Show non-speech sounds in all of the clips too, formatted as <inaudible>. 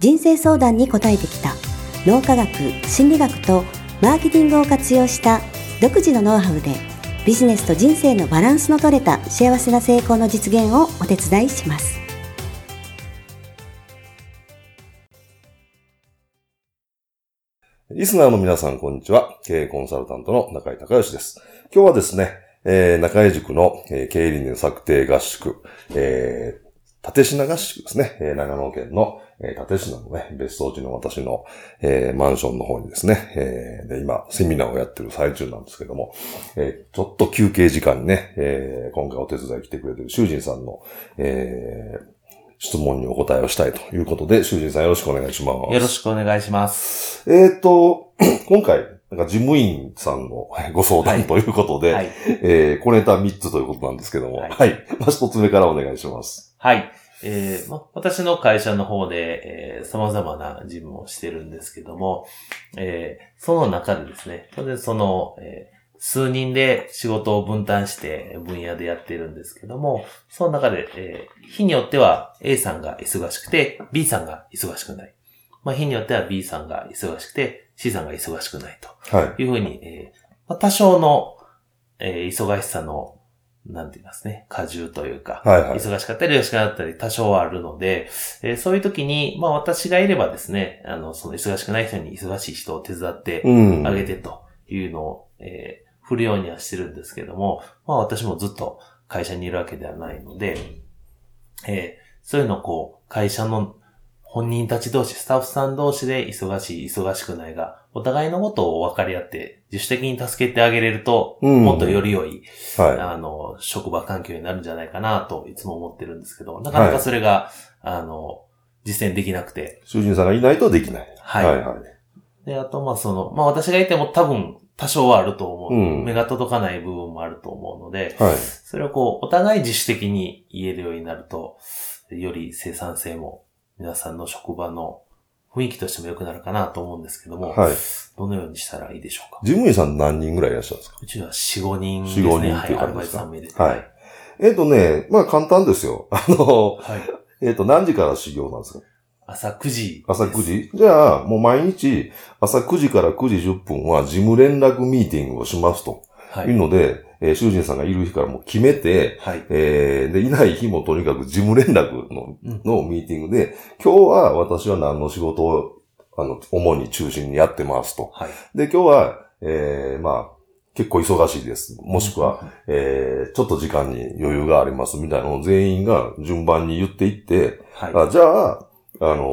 人生相談に応えてきた脳科学心理学とマーケティングを活用した独自のノウハウでビジネスと人生のバランスの取れた幸せな成功の実現をお手伝いしますリスナーの皆さん、こんにちは。経営コンサルタントの中井隆義です。今日はですね、えー、中井塾の、えー、経営理念策定合宿、えー、立品合宿ですね、えー、長野県の、えー、立品のね、別荘地の私の、えー、マンションの方にですね、えー、で今、セミナーをやってる最中なんですけども、えー、ちょっと休憩時間にね、えー、今回お手伝い来てくれてる囚人さんの、えー、質問にお答えをしたいということで、囚人さんよろしくお願いします。よろしくお願いします。えっ、と、<clears throat> 今回、なんか事務員さんのご相談ということで、はい、えー、小ネタ3つということなんですけども、はい。はい、まあ、一つ目からお願いします。はい。えーま、私の会社の方で、えー、様々な事務をしてるんですけども、えー、その中でですね、その、えー数人で仕事を分担して分野でやってるんですけども、その中で、えー、日によっては A さんが忙しくて B さんが忙しくない。まあ、日によっては B さんが忙しくて C さんが忙しくないというふうに、えーまあ、多少の、えー、忙しさのなんて言いますね、過重というか、はいはい、忙しかったり、忙しかったり、多少はあるので、えー、そういう時に、まあ私がいればですね、あの、その忙しくない人に忙しい人を手伝ってあげてというのを、うん、えー振るようにはしてるんですけども、まあ私もずっと会社にいるわけではないので、えー、そういうのをこう、会社の本人たち同士、スタッフさん同士で忙しい、忙しくないが、お互いのことを分かり合って、自主的に助けてあげれると、うん、もっとより良い、はい、あの、職場環境になるんじゃないかなといつも思ってるんですけど、なかなかそれが、はい、あの、実践できなくて。主人さんがいないとできない。はい。はいはい。で、あと、まあその、まあ私がいても多分、多少はあると思う。うん、目が届かない部分もあると思うので、はい、それをこう、お互い自主的に言えるようになると、より生産性も皆さんの職場の雰囲気としても良くなるかなと思うんですけども、はい、どのようにしたらいいでしょうか？事務員さん何人ぐらいいらっしゃるんですか？うちは4、5人ですね。4、5人っていう感じですか、はい、アルバイトさんはい。えっ、ー、とね、まあ簡単ですよ。<laughs> あの、はい、えっ、と、何時から修行なんですか？朝9時。朝9時？じゃあ、もう毎日、朝9時から9時10分は事務連絡ミーティングをしますと。はい。いうので、えー、囚人さんがいる日からもう決めて、はい。えー、で、いない日もとにかく事務連絡の、のミーティングで、今日は私は何の仕事を、あの、主に中心にやってますと。はい。で、今日は、えー、まあ、結構忙しいです。もしくは、えー、ちょっと時間に余裕がありますみたいなのを全員が順番に言っていって、はい、あじゃあ、あの、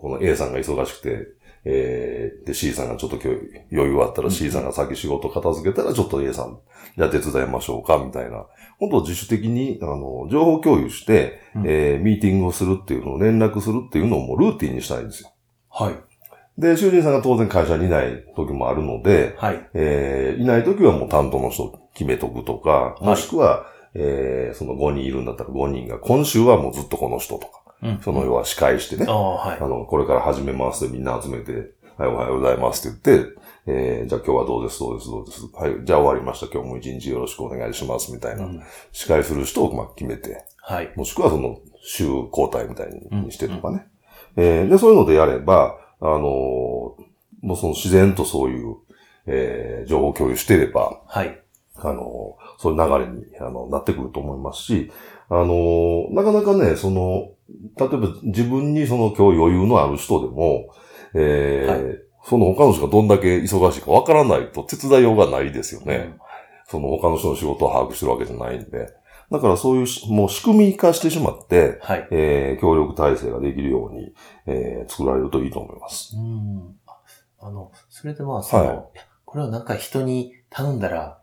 この A さんが忙しくて、えー、で C さんがちょっと今日余裕あったら C さんが先仕事片付けたらちょっと A さん、じゃあ手伝いましょうか、みたいな。本当自主的に、あの、情報共有して、うん、えー、ミーティングをするっていうのを連絡するっていうのをもうルーティンにしたいんですよ。はい。で、囚人さんが当然会社にいない時もあるので、はい。えー、いない時はもう担当の人決めとくとか、もしくは、えー、その5人いるんだったら5人が、今週はもうずっとこの人とか。その要は司会してね、あの、これから始めますみんな集めて、はい、おはようございますって言って、えー、じゃあ今日はどうです、どうです、どうです。はい、じゃあ終わりました。今日も一日よろしくお願いします、みたいな。うん、司会する人をまあ決めて、はい。もしくはその、週交代みたいにしてとかね。うん、えー、で、そういうのでやれば、あのー、もうその自然とそういう、えー、情報共有してれば、はい。あのー、そういう流れに、あの、なってくると思いますし、あのー、なかなかね、その、例えば自分にその今日余裕のある人でも、えー、はい、その他の人がどんだけ忙しいかわからないと手伝いようがないですよね。うん、その他の人の仕事を把握してるわけじゃないんで。だからそういう、もう仕組み化してしまって、はい、えー、協力体制ができるように、えー、作られるといいと思います。うん。あの、それでまあ、その、はい、これをなんか人に頼んだら、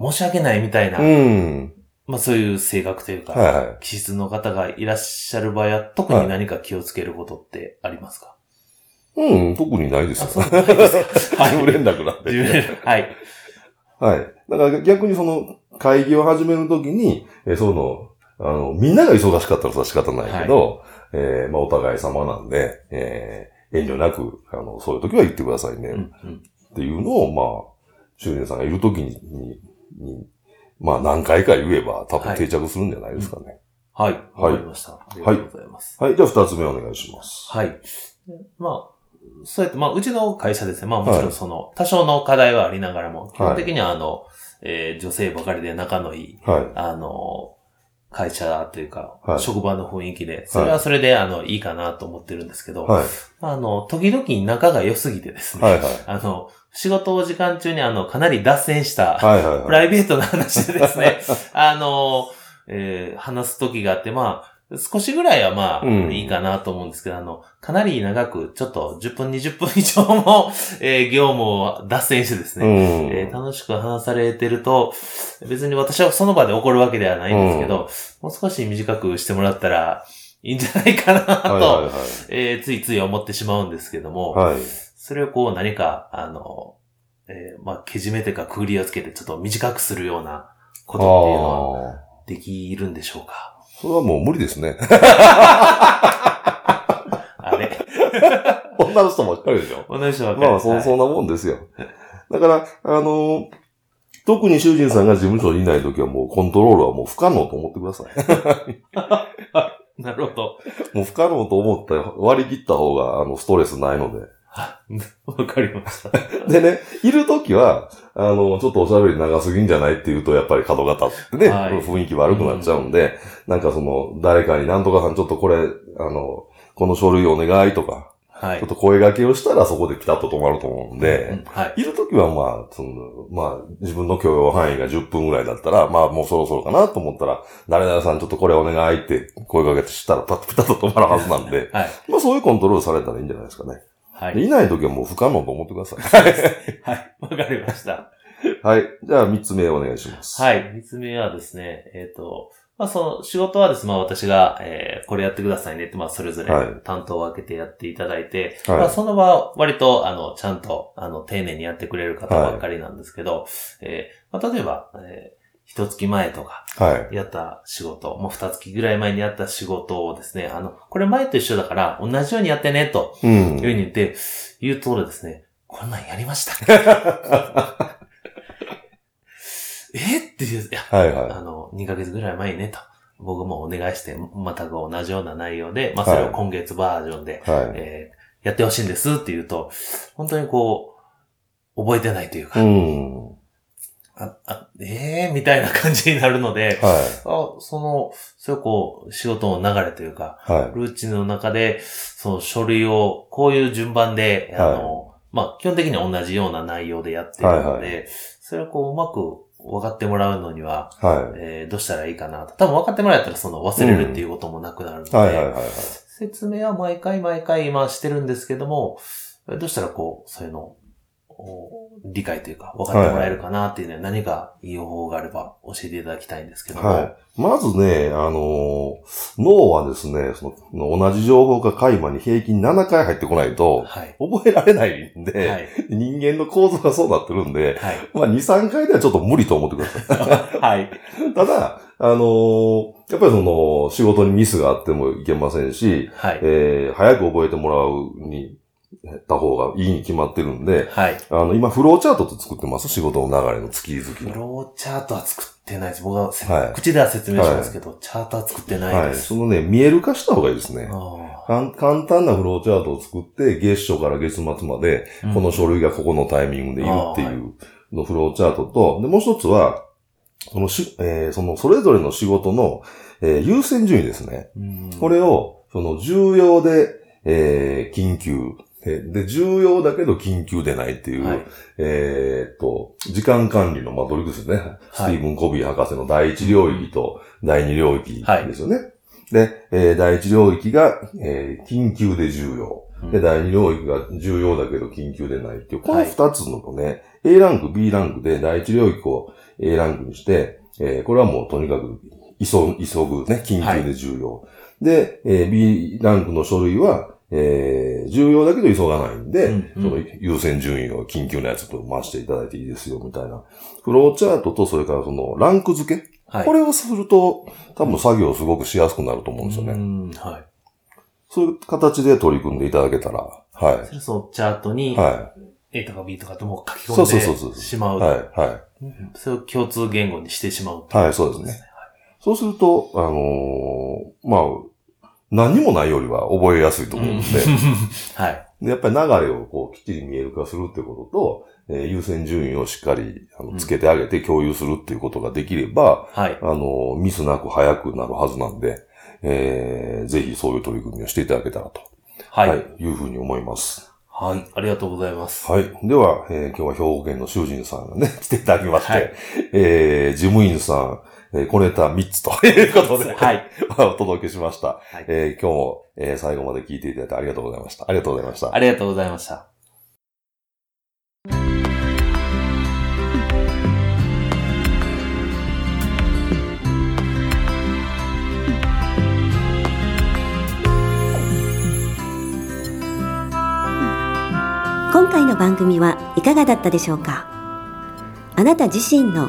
申し訳ないみたいな、うん、まあそういう性格というか、はいはい、気質の方がいらっしゃる場合は、特に何か気をつけることってありますか、うん、特にないですよ。そうですか？<laughs> はい。連絡なんで。はい。はい。だから逆にその会議を始めるときに、えその、あの、みんなが忙しかったら仕方ないけど、はい、えー、まあお互い様なんで、えー、遠慮なく、あの、そういう時は言ってくださいね。うんうん、っていうのを、まあ、修年さんがいる時に、に、にまあ何回か言えば多分定着するんじゃないですかね。はい。わ、はい、かりました。ありがとうございます。はい。はい、じゃあ二つ目お願いします。はい。まあ、そうやって、まあ、うちの会社ですね。まあ、もちろんその、多少の課題はありながらも、基本的にはあの、えー、女性ばかりで仲のいい、はい、あの、会社というか、はい、職場の雰囲気で、それはそれで、あの、いいかなと思ってるんですけど、はい、あの、時々仲が良すぎてですね、はいはい、あの、仕事時間中にあの、かなり脱線した、プライベートな話でですね、<laughs> あの、えー、話す時があって、まあ、少しぐらいはまあ、いいかなと思うんですけど、あの、かなり長く、ちょっと10分、20分 <laughs> 以上も、えー、業務を脱線してですね、えー、楽しく話されてると、別に私はその場で怒るわけではないんですけど、もう少し短くしてもらったらいいんじゃないかなと、えついつい思ってしまうんですけども、はい、それをこう何か、あの、えー、まあ、けじめというか、くぐりをつけてちょっと短くするようなことっていうのはできるんでしょうか？それはもう無理ですね。あれ女の人ばっかりでしょ？女の人ばっかり。まあ、そ、そんなもんですよ。だから、あの、特に囚人さんが事務所にいないときはもうコントロールはもう不可能と思ってください。<laughs> なるほど。もう不可能と思った割り切った方が、あの、ストレスないので。<laughs> わかりました。でね、いるときは、あの、ちょっとおしゃべり長すぎんじゃないって言うと、やっぱり角が立ってね、はい、雰囲気悪くなっちゃうんで、うん、なんかその、誰かになんとかさんちょっとこれ、あの、この書類お願いとか、はい、ちょっと声掛けをしたらそこでピタッと止まると思うんで、うんはい、いるときはまあ、その、まあ、自分の許容範囲が10分ぐらいだったら、まあもうそろそろかなと思ったら、誰々さんちょっとこれお願いって声掛けしたらピタッと止まるはずなんで、はい、まあそういうコントロールされたらいいんじゃないですかね。はい。いないときはもう不可能と思ってください。はい。わかりました。はい。じゃあ、三つ目お願いします。はい。三つ目はですね、えっ、ー、と、まあ、その、仕事はですね、まあ、私が、えー、これやってくださいねって、まあ、それぞれ担当を分けてやっていただいて、はい、まあ、その場割と、あの、ちゃんと、あの、丁寧にやってくれる方ばっかりなんですけど、はい、えー、まあ、例えば、えー一月前とか、やった仕事、はい、もう二月ぐらい前にやった仕事をですね、あの、これ前と一緒だから、同じようにやってね、と、いうふうに言って、言うとですね、こんなんやりました。<laughs> え？っていう、いや、はいはい、あの、2ヶ月ぐらい前にね、と。僕もお願いして、また同じような内容で、まあそれを今月バージョンで、はい、えー、やってほしいんですって言うと、本当にこう、覚えてないというか、うんあ、あ、ええー、みたいな感じになるので、はい、あその、そういうこう、仕事の流れというか、はい、ルーチンの中で、その書類をこういう順番で、あの、はい、まあ、基本的には同じような内容でやってるので、はいはい、それをこう、うまく分かってもらうのには、はい、えー、どうしたらいいかなと。多分分かってもらえたらその忘れるっていうこともなくなるので、説明は毎回毎回今してるんですけども、どうしたらこう、そういうの理解というか、分かってもらえるかなっていうね、はい、何かいい方法があれば教えていただきたいんですけども。はい。まずね、あの脳はですね、その同じ情報が海馬に平均7回入ってこないと、はい、覚えられないんで、はい、人間の構造がそうなってるんで、はい、まあ2、3回ではちょっと無理と思ってください。<laughs> はい。<laughs> ただ、あのー、やっぱりその、仕事にミスがあってもいけませんし、はい、えー、早く覚えてもらうにた方がいいに決まってるんで、はい。あの、今、フローチャートって作ってます？仕事の流れの月々フローチャートは作ってないです。僕は、はい、口では説明しますけど、はい、チャートは作ってないです。はい。そのね、見える化した方がいいですね。簡単なフローチャートを作って、月初から月末まで、この書類がここのタイミングでいるっていうのフローチャートと、で、もう一つは、そのし、えー、その、それぞれの仕事の、えー、優先順位ですね。これを、その、重要で、えー、緊急、で、重要だけど緊急でないっていう、はい、えっと、時間管理のマトリックスですね。はい、スティーブン・コビー博士の第一領域と第二領域ですよね。はい、で、えー、第一領域が、えー、緊急で重要。で、第二領域が重要だけど緊急でないっていう、この二つのね、A ランク、B ランクで第一領域を A ランクにして、えー、これはもうとにかく急急ぐね、緊急で重要。で、えー、B ランクの書類は、えー、重要だけど急がないんで、うんうん、その優先順位を緊急なやつと回していただいていいですよ、みたいな。フローチャートと、それからそのランク付け。はい、これをすると、多分作業すごくしやすくなると思うんですよね。はい。そういう形で取り組んでいただけたら、はい。そう、チャートに、はい。A とか B とかとも書き込んでしまう。はい、はい。それを共通言語にしてしまう、ね、はい、そうですね。そうすると、あのー、まあ、何もないよりは覚えやすいと思うので、<laughs> はい。やっぱり流れをこうきっちり見える化するってことと、えー、優先順位をしっかりあのつけてあげて共有するっていうことができれば、はい。あの、ミスなく早くなるはずなんで、えー、ぜひそういう取り組みをしていただけたらと。はい。はい、いうふうに思います。はい。ありがとうございます。はい。では、えー、今日は兵庫県の囚人さんがね、<laughs> 来ていただきまして、はい、えー、事務員さん、えー、小ネタ3つと <laughs> いうことで、はい。<laughs> お届けしました。はい、えー、今日も、えー、最後まで聞いていただいてありがとうございました。ありがとうございました。ありがとうございました。今回の番組はいかがだったでしょうか？あなた自身の